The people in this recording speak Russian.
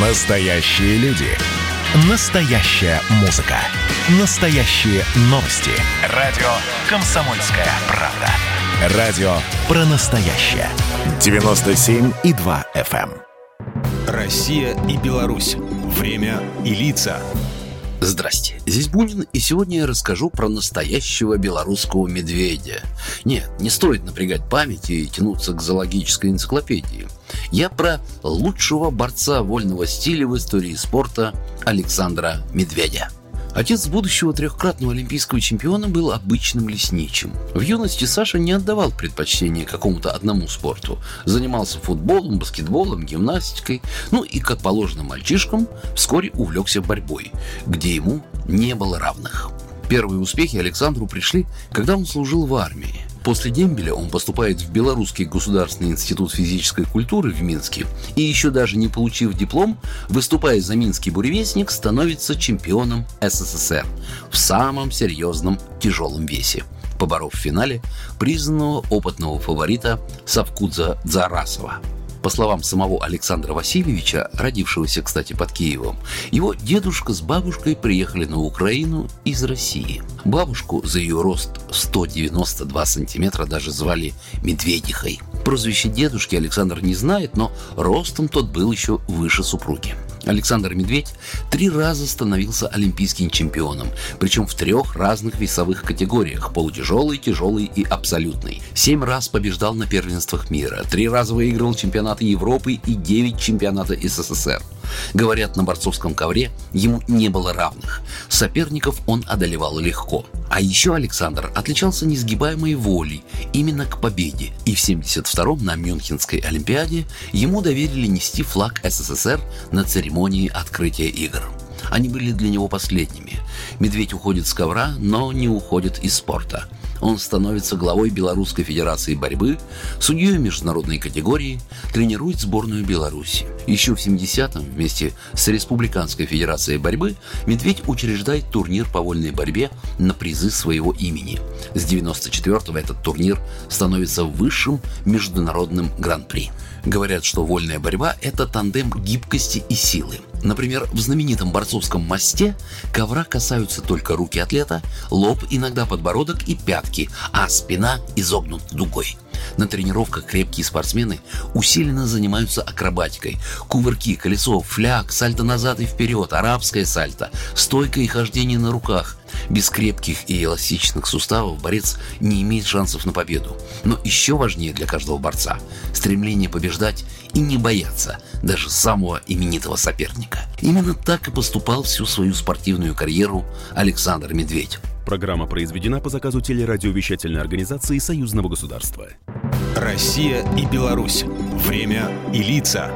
Настоящие люди. Настоящая музыка. Настоящие новости. Радио «Комсомольская правда». Радио про настоящее. 97,2 FM. эм. Россия и Беларусь. Время и лица. Здрасте, здесь Бунин, и сегодня я расскажу про настоящего белорусского медведя. Нет, не стоит напрягать память и тянуться к зоологической энциклопедии. Я про лучшего борца вольного стиля в истории спорта Александра Медведя. Отец будущего трехкратного олимпийского чемпиона был обычным лесничим. В юности Саша не отдавал предпочтение какому-то одному спорту. Занимался футболом, баскетболом, гимнастикой. Ну и, как положено мальчишкам, вскоре увлекся борьбой, где ему не было равных. Первые успехи Александру пришли, когда он служил в армии. После дембеля он поступает в Белорусский государственный институт физической культуры в Минске и еще даже не получив диплом, выступая за Минский буревестник, становится чемпионом СССР в самом серьезном тяжелом весе поборов в финале признанного опытного фаворита Савкудза Дзарасова. По словам самого Александра Васильевича, родившегося, кстати, под Киевом, его дедушка с бабушкой приехали на Украину из России. Бабушку за ее рост 192 сантиметра даже звали Медведихой. Прозвище дедушки Александр не знает, но ростом тот был еще выше супруги. Александр Медведь три раза становился олимпийским чемпионом, причем в трех разных весовых категориях – полутяжелый, тяжелый и абсолютный. Семь раз побеждал на первенствах мира, три раза выигрывал чемпионаты Европы и девять чемпионата СССР. Говорят, на борцовском ковре ему не было равных. Соперников он одолевал легко. А еще Александр отличался несгибаемой волей именно к победе. И в 72-м на Мюнхенской Олимпиаде ему доверили нести флаг СССР на церемонии открытия игр. Они были для него последними. Медведь уходит с ковра, но не уходит из спорта – он становится главой Белорусской Федерации борьбы, судьей международной категории, тренирует сборную Беларуси. Еще в 70-м вместе с Республиканской Федерацией борьбы Медведь учреждает турнир по вольной борьбе на призы своего имени. С 94-го этот турнир становится высшим международным гран-при. Говорят, что вольная борьба – это тандем гибкости и силы. Например, в знаменитом борцовском мосте ковра касаются только руки атлета, лоб, иногда подбородок и пятки, а спина изогнута дугой. На тренировках крепкие спортсмены усиленно занимаются акробатикой. Кувырки, колесо, фляг, сальто назад и вперед, арабское сальто, стойка и хождение на руках. Без крепких и эластичных суставов борец не имеет шансов на победу. Но еще важнее для каждого борца – стремление побеждать и не бояться даже самого именитого соперника. Именно так и поступал всю свою спортивную карьеру Александр Медведь. Программа произведена по заказу телерадиовещательной организации Союзного государства. Россия и Беларусь. Время и лица.